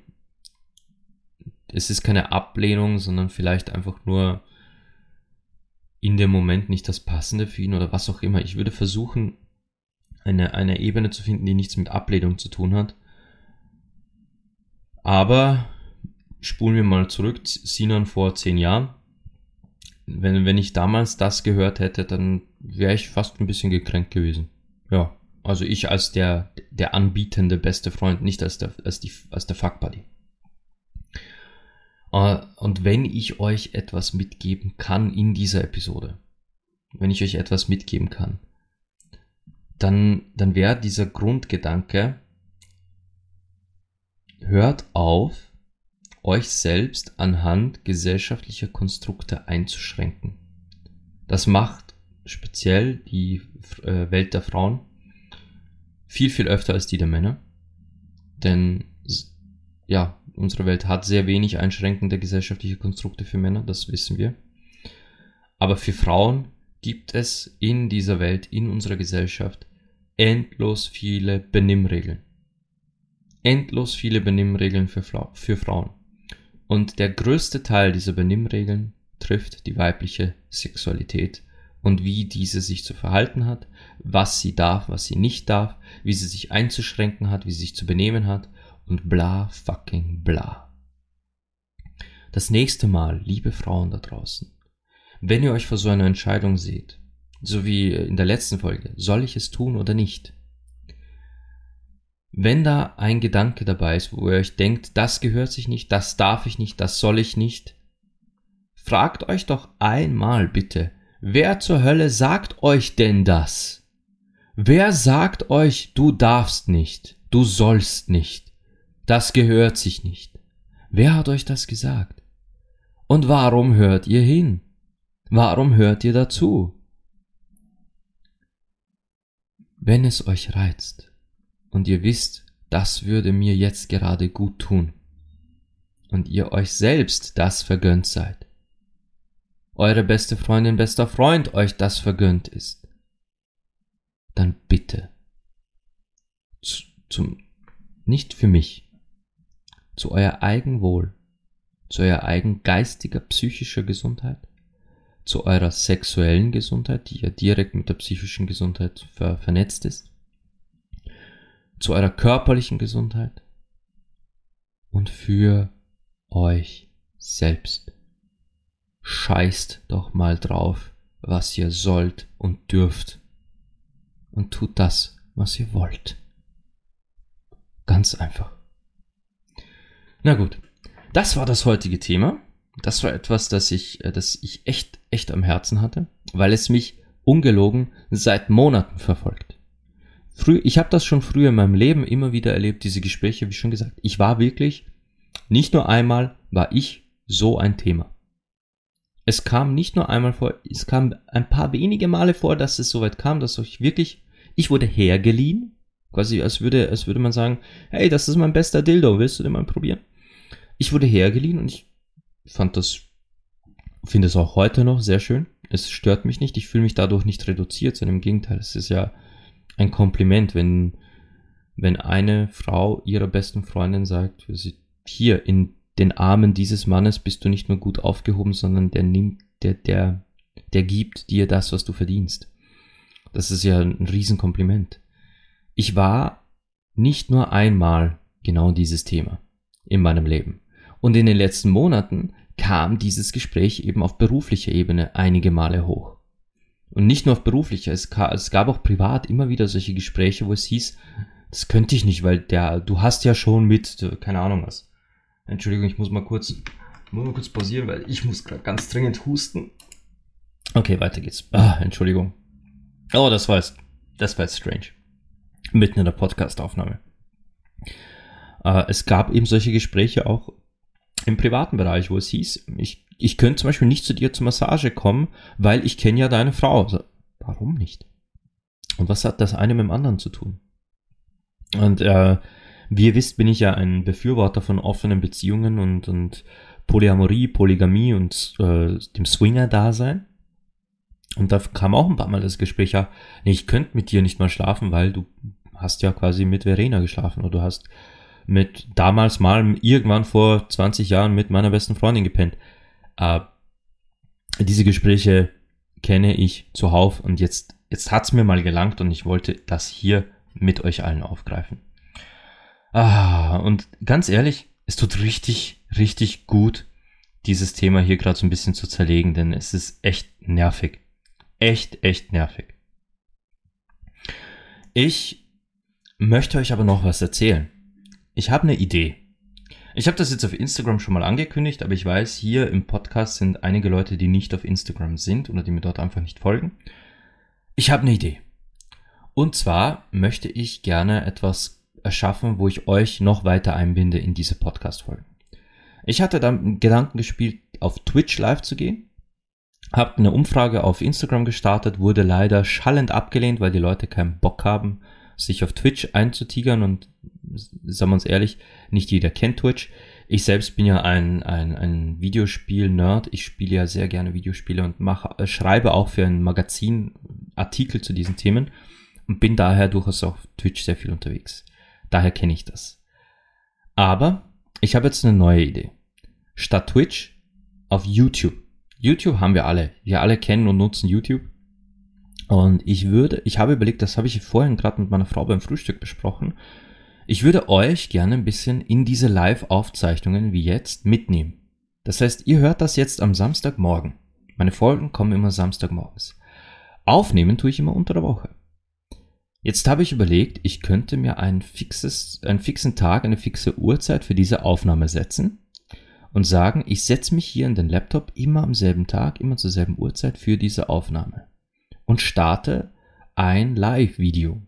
es ist keine Ablehnung, sondern vielleicht einfach nur in dem Moment nicht das Passende für ihn oder was auch immer. Ich würde versuchen, eine, eine Ebene zu finden, die nichts mit Ablehnung zu tun hat. Aber spulen wir mal zurück, Sinan vor zehn Jahren. Wenn, wenn ich damals das gehört hätte, dann wäre ich fast ein bisschen gekränkt gewesen. Ja, also ich als der, der anbietende beste Freund, nicht als der, als die, als der Fuck Buddy. Äh, und wenn ich euch etwas mitgeben kann in dieser Episode, wenn ich euch etwas mitgeben kann, dann, dann wäre dieser Grundgedanke, hört auf, euch selbst anhand gesellschaftlicher Konstrukte einzuschränken. Das macht speziell die äh, Welt der Frauen viel, viel öfter als die der Männer. Denn ja, unsere Welt hat sehr wenig einschränkende gesellschaftliche Konstrukte für Männer, das wissen wir. Aber für Frauen gibt es in dieser Welt, in unserer Gesellschaft, endlos viele Benimmregeln. Endlos viele Benimmregeln für, für Frauen. Und der größte Teil dieser Benimmregeln trifft die weibliche Sexualität und wie diese sich zu verhalten hat, was sie darf, was sie nicht darf, wie sie sich einzuschränken hat, wie sie sich zu benehmen hat und bla fucking bla. Das nächste Mal, liebe Frauen da draußen, wenn ihr euch vor so einer Entscheidung seht, so wie in der letzten Folge, soll ich es tun oder nicht? Wenn da ein Gedanke dabei ist, wo ihr euch denkt, das gehört sich nicht, das darf ich nicht, das soll ich nicht, fragt euch doch einmal bitte, wer zur Hölle sagt euch denn das? Wer sagt euch, du darfst nicht, du sollst nicht, das gehört sich nicht? Wer hat euch das gesagt? Und warum hört ihr hin? Warum hört ihr dazu? Wenn es euch reizt, und ihr wisst, das würde mir jetzt gerade gut tun, und ihr euch selbst das vergönnt seid, eure beste Freundin, bester Freund euch das vergönnt ist, dann bitte, zum, nicht für mich, zu euer Eigenwohl, zu euer eigen geistiger, psychischer Gesundheit, zu eurer sexuellen Gesundheit, die ja direkt mit der psychischen Gesundheit ver vernetzt ist, zu eurer körperlichen Gesundheit. Und für euch selbst. Scheißt doch mal drauf, was ihr sollt und dürft. Und tut das, was ihr wollt. Ganz einfach. Na gut, das war das heutige Thema. Das war etwas, das ich, äh, das ich echt, echt am Herzen hatte, weil es mich ungelogen seit Monaten verfolgt. Früh, ich habe das schon früher in meinem Leben immer wieder erlebt, diese Gespräche, wie schon gesagt. Ich war wirklich, nicht nur einmal, war ich so ein Thema. Es kam nicht nur einmal vor, es kam ein paar wenige Male vor, dass es soweit kam, dass ich wirklich, ich wurde hergeliehen, quasi als würde, als würde man sagen, hey, das ist mein bester Dildo, willst du den mal probieren? Ich wurde hergeliehen und ich fand das, finde es auch heute noch sehr schön. Es stört mich nicht, ich fühle mich dadurch nicht reduziert, sondern im Gegenteil, es ist ja ein Kompliment, wenn, wenn eine Frau ihrer besten Freundin sagt, hier in den Armen dieses Mannes bist du nicht nur gut aufgehoben, sondern der nimmt, der, der, der gibt dir das, was du verdienst. Das ist ja ein Riesenkompliment. Ich war nicht nur einmal genau dieses Thema in meinem Leben. Und in den letzten Monaten kam dieses Gespräch eben auf beruflicher Ebene einige Male hoch. Und nicht nur auf beruflicher, es, es gab auch privat immer wieder solche Gespräche, wo es hieß, das könnte ich nicht, weil der, du hast ja schon mit, keine Ahnung was. Entschuldigung, ich muss mal kurz, muss mal kurz pausieren, weil ich muss gerade ganz dringend husten. Okay, weiter geht's. Ah, Entschuldigung. Oh, das war jetzt, das war jetzt strange. Mitten in der Podcastaufnahme. Äh, es gab eben solche Gespräche auch im privaten Bereich, wo es hieß, ich ich könnte zum Beispiel nicht zu dir zur Massage kommen, weil ich kenne ja deine Frau. Also, warum nicht? Und was hat das eine mit dem anderen zu tun? Und äh, wie ihr wisst, bin ich ja ein Befürworter von offenen Beziehungen und, und Polyamorie, Polygamie und äh, dem Swinger-Dasein. Und da kam auch ein paar Mal das Gespräch, ja, nee, ich könnte mit dir nicht mal schlafen, weil du hast ja quasi mit Verena geschlafen oder du hast mit damals mal irgendwann vor 20 Jahren mit meiner besten Freundin gepennt. Äh, diese Gespräche kenne ich zuhauf und jetzt, jetzt hat's mir mal gelangt und ich wollte das hier mit euch allen aufgreifen. Ah, und ganz ehrlich, es tut richtig, richtig gut, dieses Thema hier gerade so ein bisschen zu zerlegen, denn es ist echt nervig. Echt, echt nervig. Ich möchte euch aber noch was erzählen. Ich habe eine Idee. Ich habe das jetzt auf Instagram schon mal angekündigt, aber ich weiß, hier im Podcast sind einige Leute, die nicht auf Instagram sind oder die mir dort einfach nicht folgen. Ich habe eine Idee. Und zwar möchte ich gerne etwas erschaffen, wo ich euch noch weiter einbinde in diese Podcast-Folgen. Ich hatte dann Gedanken gespielt, auf Twitch live zu gehen. Hab eine Umfrage auf Instagram gestartet, wurde leider schallend abgelehnt, weil die Leute keinen Bock haben, sich auf Twitch einzutigern und sagen wir uns ehrlich, nicht jeder kennt Twitch. Ich selbst bin ja ein, ein, ein Videospiel-Nerd. Ich spiele ja sehr gerne Videospiele und mache, schreibe auch für ein Magazin Artikel zu diesen Themen und bin daher durchaus auf Twitch sehr viel unterwegs. Daher kenne ich das. Aber ich habe jetzt eine neue Idee. Statt Twitch auf YouTube. YouTube haben wir alle. Wir alle kennen und nutzen YouTube. Und ich würde, ich habe überlegt, das habe ich vorhin gerade mit meiner Frau beim Frühstück besprochen. Ich würde euch gerne ein bisschen in diese Live-Aufzeichnungen wie jetzt mitnehmen. Das heißt, ihr hört das jetzt am Samstagmorgen. Meine Folgen kommen immer Samstagmorgens. Aufnehmen tue ich immer unter der Woche. Jetzt habe ich überlegt, ich könnte mir ein fixes, einen fixen Tag, eine fixe Uhrzeit für diese Aufnahme setzen und sagen, ich setze mich hier in den Laptop immer am selben Tag, immer zur selben Uhrzeit für diese Aufnahme und starte ein Live-Video.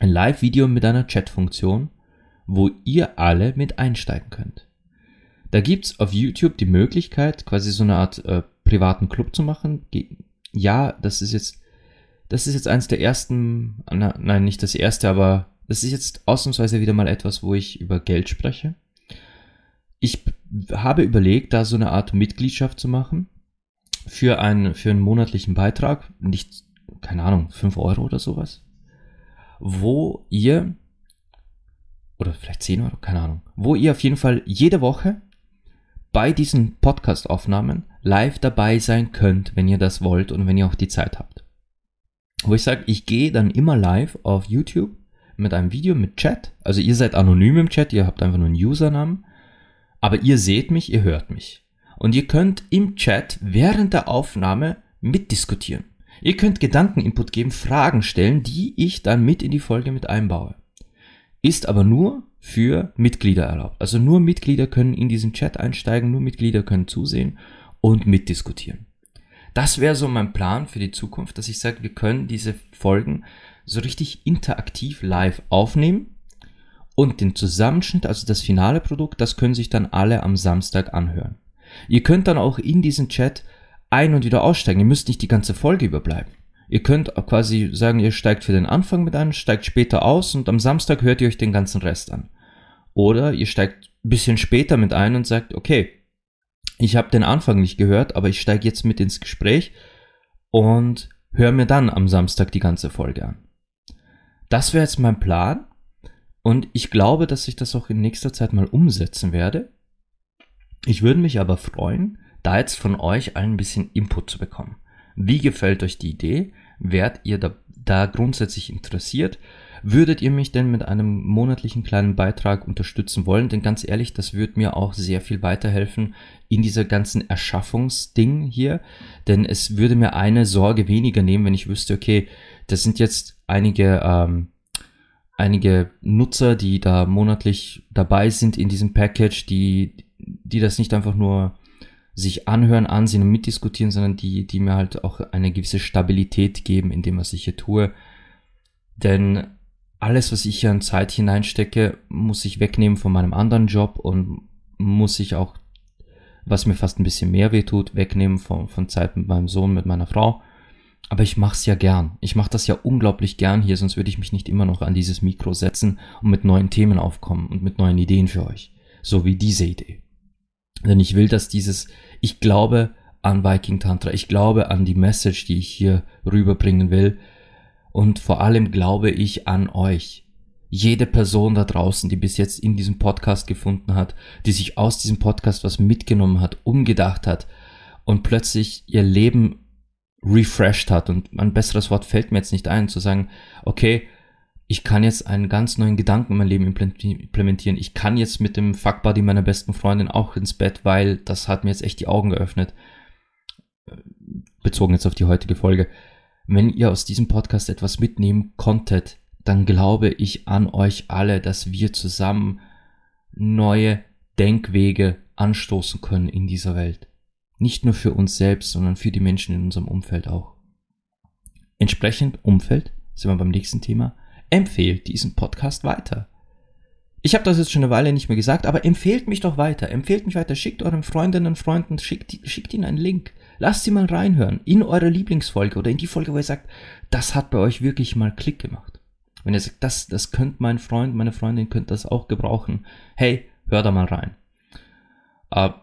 Ein Live-Video mit einer Chat-Funktion, wo ihr alle mit einsteigen könnt. Da gibt's auf YouTube die Möglichkeit, quasi so eine Art äh, privaten Club zu machen. Ja, das ist jetzt, das ist jetzt eins der ersten, na, nein, nicht das erste, aber das ist jetzt ausnahmsweise wieder mal etwas, wo ich über Geld spreche. Ich habe überlegt, da so eine Art Mitgliedschaft zu machen für einen, für einen monatlichen Beitrag, nicht, keine Ahnung, fünf Euro oder sowas wo ihr, oder vielleicht 10 Euro, keine Ahnung, wo ihr auf jeden Fall jede Woche bei diesen Podcast-Aufnahmen live dabei sein könnt, wenn ihr das wollt und wenn ihr auch die Zeit habt. Wo ich sage, ich gehe dann immer live auf YouTube mit einem Video mit Chat. Also ihr seid anonym im Chat, ihr habt einfach nur einen Usernamen. Aber ihr seht mich, ihr hört mich. Und ihr könnt im Chat während der Aufnahme mitdiskutieren. Ihr könnt Gedankeninput geben, Fragen stellen, die ich dann mit in die Folge mit einbaue. Ist aber nur für Mitglieder erlaubt. Also nur Mitglieder können in diesen Chat einsteigen, nur Mitglieder können zusehen und mitdiskutieren. Das wäre so mein Plan für die Zukunft, dass ich sage, wir können diese Folgen so richtig interaktiv live aufnehmen und den Zusammenschnitt, also das finale Produkt, das können sich dann alle am Samstag anhören. Ihr könnt dann auch in diesen Chat ein- und wieder aussteigen. Ihr müsst nicht die ganze Folge überbleiben. Ihr könnt quasi sagen, ihr steigt für den Anfang mit ein, steigt später aus und am Samstag hört ihr euch den ganzen Rest an. Oder ihr steigt ein bisschen später mit ein und sagt, okay, ich habe den Anfang nicht gehört, aber ich steige jetzt mit ins Gespräch und höre mir dann am Samstag die ganze Folge an. Das wäre jetzt mein Plan und ich glaube, dass ich das auch in nächster Zeit mal umsetzen werde. Ich würde mich aber freuen, da jetzt von euch allen ein bisschen Input zu bekommen. Wie gefällt euch die Idee? Wärt ihr da, da grundsätzlich interessiert? Würdet ihr mich denn mit einem monatlichen kleinen Beitrag unterstützen wollen? Denn ganz ehrlich, das würde mir auch sehr viel weiterhelfen in dieser ganzen Erschaffungsding hier. Denn es würde mir eine Sorge weniger nehmen, wenn ich wüsste, okay, das sind jetzt einige, ähm, einige Nutzer, die da monatlich dabei sind in diesem Package, die, die das nicht einfach nur sich anhören, ansehen und mitdiskutieren, sondern die, die mir halt auch eine gewisse Stabilität geben in dem, was ich hier tue. Denn alles, was ich hier an Zeit hineinstecke, muss ich wegnehmen von meinem anderen Job und muss ich auch, was mir fast ein bisschen mehr weh tut, wegnehmen von, von Zeit mit meinem Sohn, mit meiner Frau. Aber ich mach's ja gern. Ich mach das ja unglaublich gern hier, sonst würde ich mich nicht immer noch an dieses Mikro setzen und mit neuen Themen aufkommen und mit neuen Ideen für euch. So wie diese Idee. Denn ich will, dass dieses, ich glaube an Viking Tantra, ich glaube an die Message, die ich hier rüberbringen will. Und vor allem glaube ich an euch. Jede Person da draußen, die bis jetzt in diesem Podcast gefunden hat, die sich aus diesem Podcast was mitgenommen hat, umgedacht hat und plötzlich ihr Leben refreshed hat. Und ein besseres Wort fällt mir jetzt nicht ein, zu sagen, okay, ich kann jetzt einen ganz neuen Gedanken in mein Leben implementieren. Ich kann jetzt mit dem Fuckbuddy meiner besten Freundin auch ins Bett, weil das hat mir jetzt echt die Augen geöffnet. Bezogen jetzt auf die heutige Folge. Wenn ihr aus diesem Podcast etwas mitnehmen konntet, dann glaube ich an euch alle, dass wir zusammen neue Denkwege anstoßen können in dieser Welt. Nicht nur für uns selbst, sondern für die Menschen in unserem Umfeld auch. Entsprechend Umfeld sind wir beim nächsten Thema empfehlt diesen Podcast weiter. Ich habe das jetzt schon eine Weile nicht mehr gesagt, aber empfehlt mich doch weiter. Empfehlt mich weiter. Schickt euren Freundinnen und Freunden, schickt, schickt ihnen einen Link. Lasst sie mal reinhören in eure Lieblingsfolge oder in die Folge, wo ihr sagt, das hat bei euch wirklich mal Klick gemacht. Wenn ihr sagt, das, das könnte mein Freund, meine Freundin könnte das auch gebrauchen. Hey, hör da mal rein. Uh,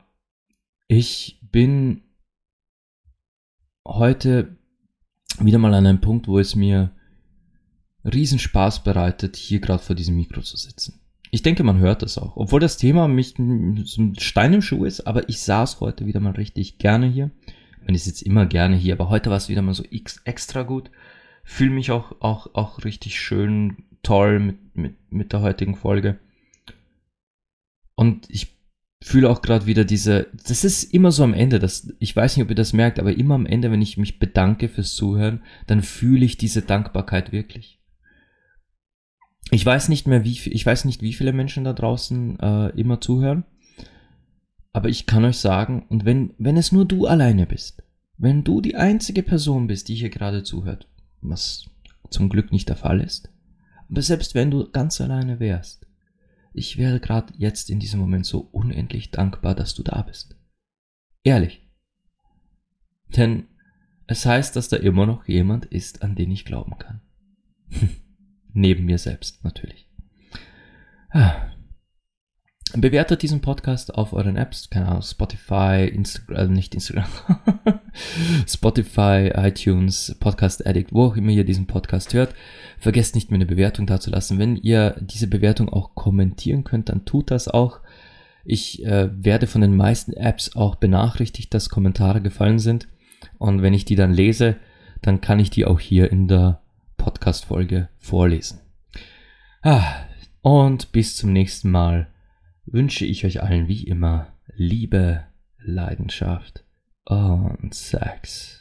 ich bin heute wieder mal an einem Punkt, wo es mir Riesenspaß bereitet, hier gerade vor diesem Mikro zu sitzen. Ich denke, man hört das auch. Obwohl das Thema mich ein Stein im Schuh ist, aber ich saß heute wieder mal richtig gerne hier. Meine, ich sitze immer gerne hier, aber heute war es wieder mal so extra gut. Fühle mich auch, auch, auch richtig schön toll mit, mit, mit der heutigen Folge. Und ich fühle auch gerade wieder diese, das ist immer so am Ende, das, ich weiß nicht, ob ihr das merkt, aber immer am Ende, wenn ich mich bedanke fürs Zuhören, dann fühle ich diese Dankbarkeit wirklich ich weiß nicht mehr, wie ich weiß nicht, wie viele Menschen da draußen äh, immer zuhören. Aber ich kann euch sagen, und wenn, wenn es nur du alleine bist, wenn du die einzige Person bist, die hier gerade zuhört, was zum Glück nicht der Fall ist, aber selbst wenn du ganz alleine wärst, ich wäre gerade jetzt in diesem Moment so unendlich dankbar, dass du da bist. Ehrlich. Denn es heißt, dass da immer noch jemand ist, an den ich glauben kann. [LAUGHS] Neben mir selbst natürlich. Ah. Bewertet diesen Podcast auf euren Apps, keine Ahnung, Spotify, Instagram, äh, nicht Instagram, [LAUGHS] Spotify, iTunes, Podcast Addict, wo auch immer ihr diesen Podcast hört. Vergesst nicht, mir eine Bewertung dazulassen. Wenn ihr diese Bewertung auch kommentieren könnt, dann tut das auch. Ich äh, werde von den meisten Apps auch benachrichtigt, dass Kommentare gefallen sind. Und wenn ich die dann lese, dann kann ich die auch hier in der Podcast-Folge vorlesen. Ah, und bis zum nächsten Mal wünsche ich euch allen wie immer Liebe, Leidenschaft und Sex.